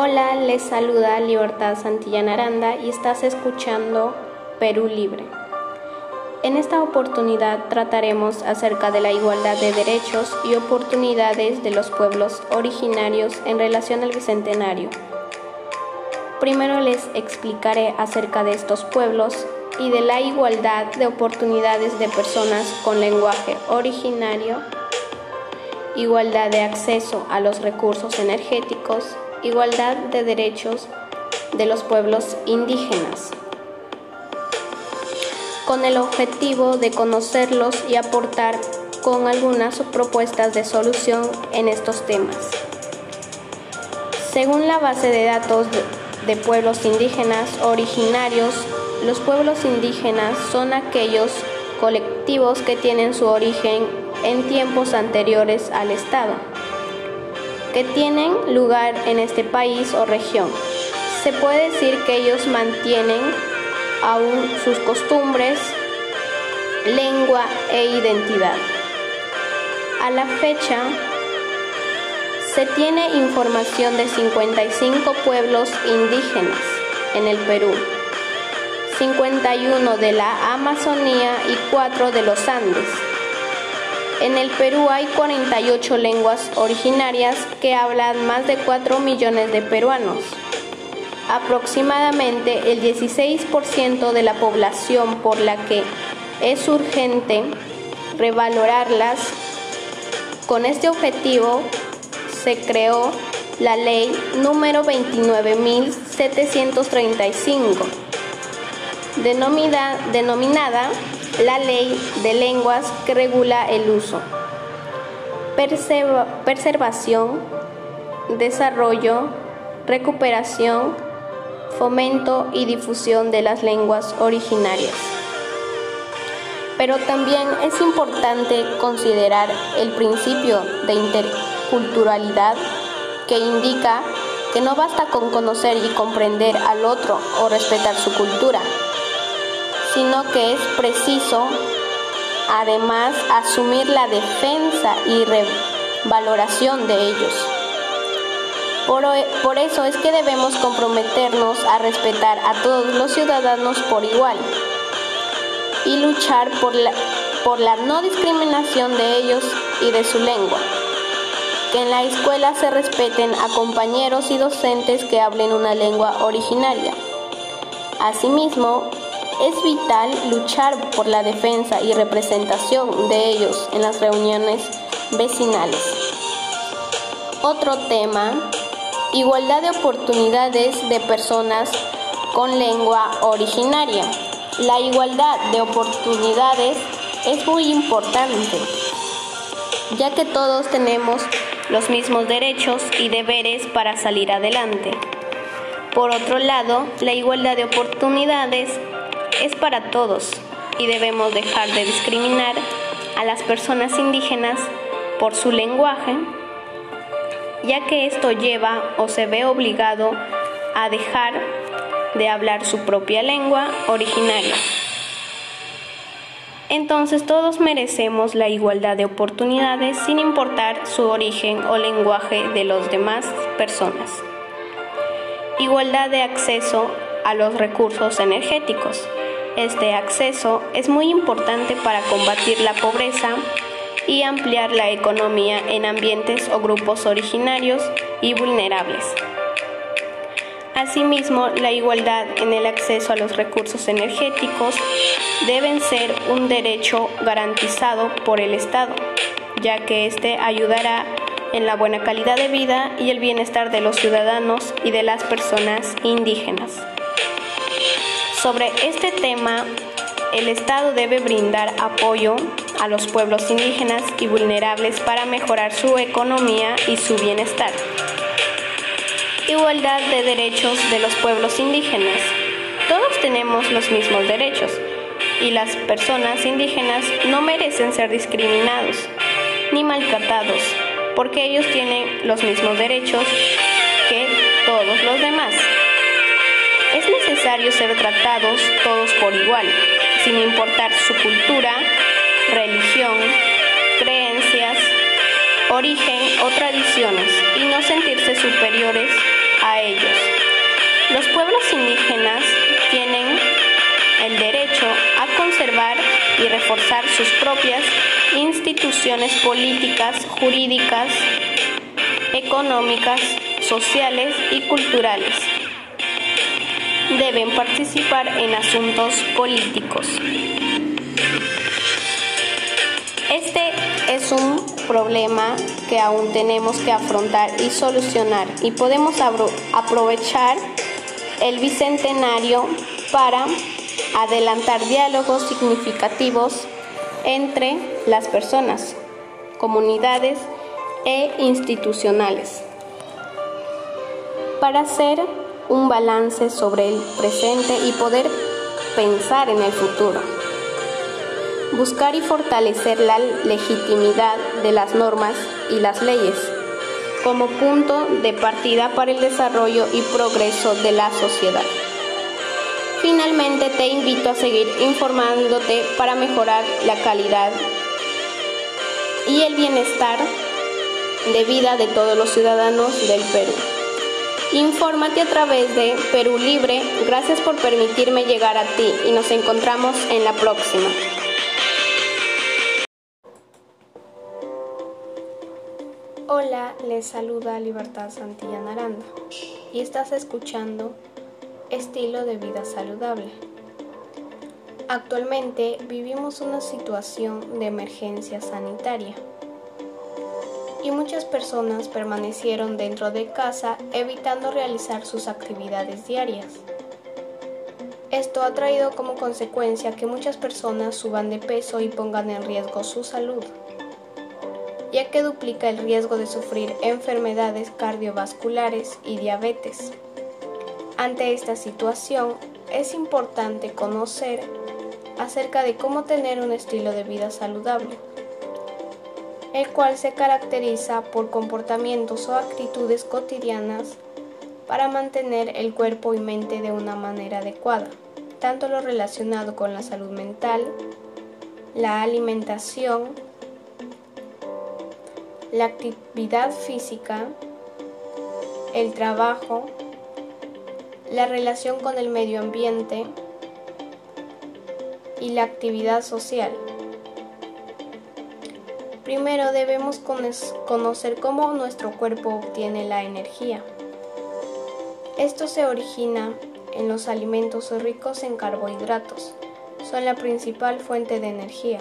Hola, les saluda Libertad Santillana Aranda y estás escuchando Perú Libre. En esta oportunidad trataremos acerca de la igualdad de derechos y oportunidades de los pueblos originarios en relación al Bicentenario. Primero les explicaré acerca de estos pueblos y de la igualdad de oportunidades de personas con lenguaje originario, igualdad de acceso a los recursos energéticos, igualdad de derechos de los pueblos indígenas con el objetivo de conocerlos y aportar con algunas propuestas de solución en estos temas. Según la base de datos de pueblos indígenas originarios, los pueblos indígenas son aquellos colectivos que tienen su origen en tiempos anteriores al Estado, que tienen lugar en este país o región. Se puede decir que ellos mantienen aún sus costumbres, lengua e identidad. A la fecha, se tiene información de 55 pueblos indígenas en el Perú, 51 de la Amazonía y 4 de los Andes. En el Perú hay 48 lenguas originarias que hablan más de 4 millones de peruanos. Aproximadamente el 16% de la población por la que es urgente revalorarlas. Con este objetivo se creó la ley número 29.735, denominada, la ley de lenguas que regula el uso, preservación, desarrollo, recuperación, fomento y difusión de las lenguas originarias. Pero también es importante considerar el principio de interculturalidad que indica que no basta con conocer y comprender al otro o respetar su cultura, sino que es preciso además asumir la defensa y revaloración de ellos. Por, eso es que debemos comprometernos a respetar a todos los ciudadanos por igual y luchar por la, por la no discriminación de ellos y de su lengua. Que en la escuela se respeten a compañeros y docentes que hablen una lengua originaria. Asimismo, es vital luchar por la defensa y representación de ellos en las reuniones vecinales. Otro tema Igualdad de oportunidades de personas con lengua originaria. La igualdad de oportunidades es muy importante, ya que todos tenemos los mismos derechos y deberes para salir adelante. Por otro lado, la igualdad de oportunidades es para todos y debemos dejar de discriminar a las personas indígenas por su lenguaje, ya que esto lleva o se ve obligado a dejar de hablar su propia lengua originaria. Entonces todos merecemos la igualdad de oportunidades sin importar su origen o lenguaje de las demás personas. Igualdad de acceso a los recursos energéticos. Este acceso es muy importante para combatir la pobreza y ampliar la economía en ambientes o grupos originarios y vulnerables. Asimismo, la igualdad en el acceso a los recursos energéticos deben ser un derecho garantizado por el Estado, ya que éste ayudará en la buena calidad de vida y el bienestar de los ciudadanos y de las personas indígenas. Sobre este tema, el Estado debe brindar apoyo a los pueblos indígenas y vulnerables para mejorar su economía y su bienestar. Igualdad de derechos de los pueblos indígenas. Todos tenemos los mismos derechos y las personas indígenas no merecen ser discriminados ni maltratados porque ellos tienen los mismos derechos que todos los demás. Es necesario ser tratados todos por igual, sin importar su cultura, religión, creencias, origen o tradiciones y no sentirse superiores a ellos. Los pueblos indígenas tienen el derecho a conservar y reforzar sus propias instituciones políticas, jurídicas, económicas, sociales y culturales. Deben participar en asuntos políticos. Este es un problema que aún tenemos que afrontar y solucionar y podemos aprovechar el bicentenario para adelantar diálogos significativos entre las personas, comunidades e institucionales para hacer un balance sobre el presente y poder pensar en el futuro. Buscar y fortalecer la legitimidad de las normas y las leyes como punto de partida para el desarrollo y progreso de la sociedad. Finalmente te invito a seguir informándote para mejorar la calidad y el bienestar de vida de todos los ciudadanos del Perú. Infórmate a través de Perú Libre. Gracias por permitirme llegar a ti y nos encontramos en la próxima. Hola, les saluda Libertad Santillana Aranda y estás escuchando Estilo de vida saludable. Actualmente vivimos una situación de emergencia sanitaria y muchas personas permanecieron dentro de casa evitando realizar sus actividades diarias. Esto ha traído como consecuencia que muchas personas suban de peso y pongan en riesgo su salud, ya que duplica el riesgo de sufrir enfermedades cardiovasculares y diabetes. Ante esta situación, es importante conocer acerca de cómo tener un estilo de vida saludable, el cual se caracteriza por comportamientos o actitudes cotidianas para mantener el cuerpo y mente de una manera adecuada, tanto lo relacionado con la salud mental, la alimentación, la actividad física, el trabajo, la relación con el medio ambiente y la actividad social. Primero debemos conocer cómo nuestro cuerpo obtiene la energía. Esto se origina en los alimentos ricos en carbohidratos. Son la principal fuente de energía.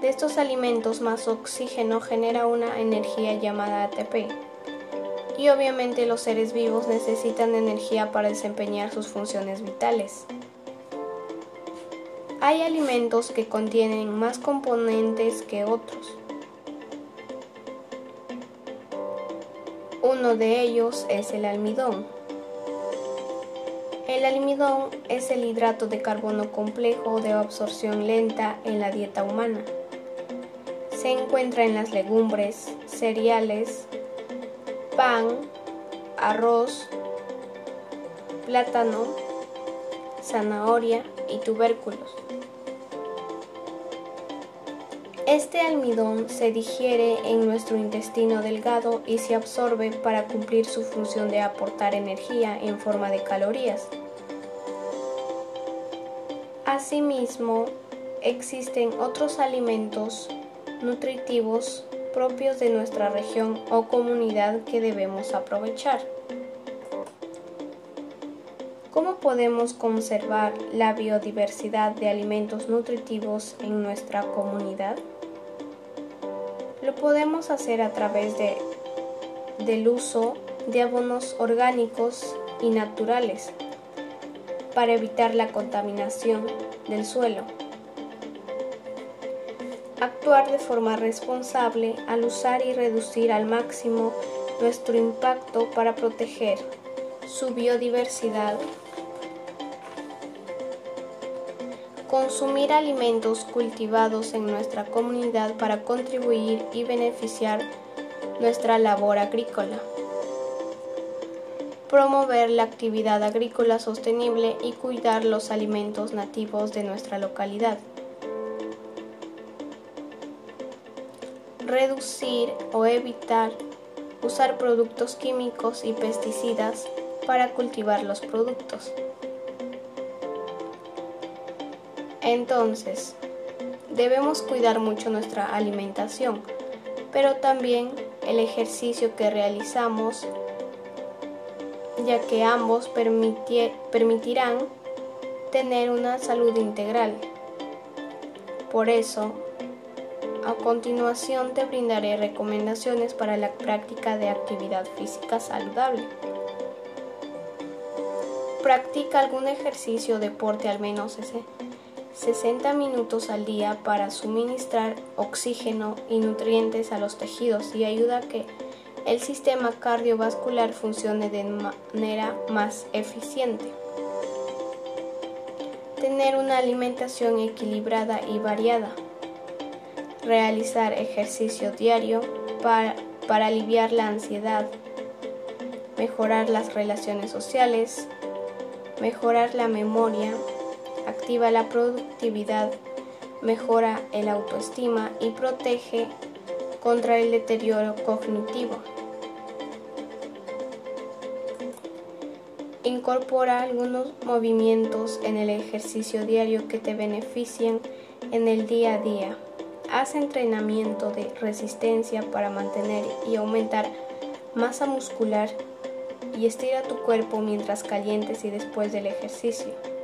De estos alimentos más oxígeno genera una energía llamada ATP, y obviamente los seres vivos necesitan energía para desempeñar sus funciones vitales. Hay alimentos que contienen más componentes que otros. Uno de ellos es el almidón. El almidón es el hidrato de carbono complejo de absorción lenta en la dieta humana. Se encuentra en las legumbres, cereales, pan, arroz, plátano, zanahoria y tubérculos. Este almidón se digiere en nuestro intestino delgado y se absorbe para cumplir su función de aportar energía en forma de calorías. Asimismo, existen otros alimentos nutritivos propios de nuestra región o comunidad que debemos aprovechar. ¿Cómo podemos conservar la biodiversidad de alimentos nutritivos en nuestra comunidad? Podemos hacer a través de, del uso de abonos orgánicos y naturales para evitar la contaminación del suelo. Actuar de forma responsable al usar y reducir al máximo nuestro impacto para proteger su biodiversidad, consumir alimentos cultivados en nuestra comunidad para contribuir y beneficiar nuestra labor agrícola, promover la actividad agrícola sostenible y cuidar los alimentos nativos de nuestra localidad. reducir o evitar usar productos químicos y pesticidas para cultivar los productos. Entonces, debemos cuidar mucho nuestra alimentación, pero también el ejercicio que realizamos, ya que ambos permitirán tener una salud integral. Por eso, a continuación te brindaré recomendaciones para la práctica de actividad física saludable. Practica algún ejercicio o deporte al menos 60 minutos al día para suministrar oxígeno y nutrientes a los tejidos y ayuda a que el sistema cardiovascular funcione de manera más eficiente. Tener una alimentación equilibrada y variada. Realizar ejercicio diario para, para aliviar la ansiedad. Mejorar las relaciones sociales. Mejorar la memoria. Activa la productividad. Mejora el autoestima y protege contra el deterioro cognitivo. Incorpora algunos movimientos en el ejercicio diario que te beneficien en el día a día. Haz entrenamiento de resistencia para mantener y aumentar masa muscular y estira tu cuerpo mientras calientes y después del ejercicio.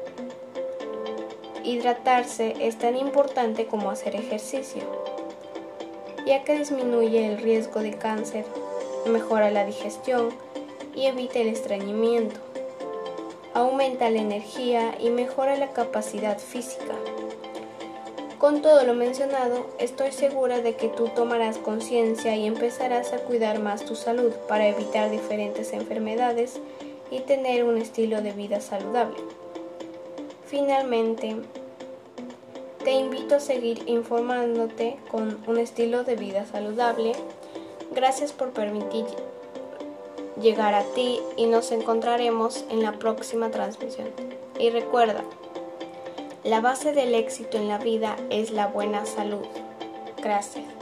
Hidratarse es tan importante como hacer ejercicio, ya que disminuye el riesgo de cáncer, mejora la digestión y evita el estreñimiento aumenta la energía y mejora la capacidad física. Con todo lo mencionado, estoy segura de que tú tomarás conciencia y empezarás a cuidar más tu salud para evitar diferentes enfermedades y tener un estilo de vida saludable. Finalmente, te invito a seguir informándote con un estilo de vida saludable. Gracias por permitir llegar a ti y nos encontraremos en la próxima transmisión. Y recuerda, la base del éxito en la vida es la buena salud. Gracias.